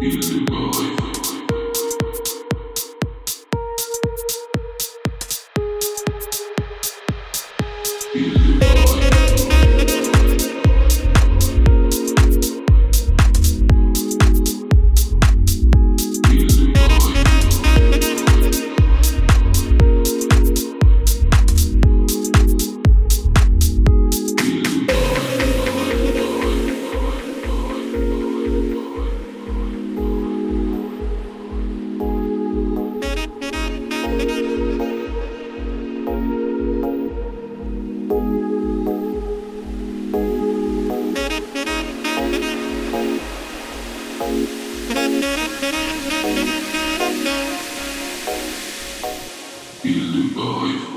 Music Boy. Goodbye.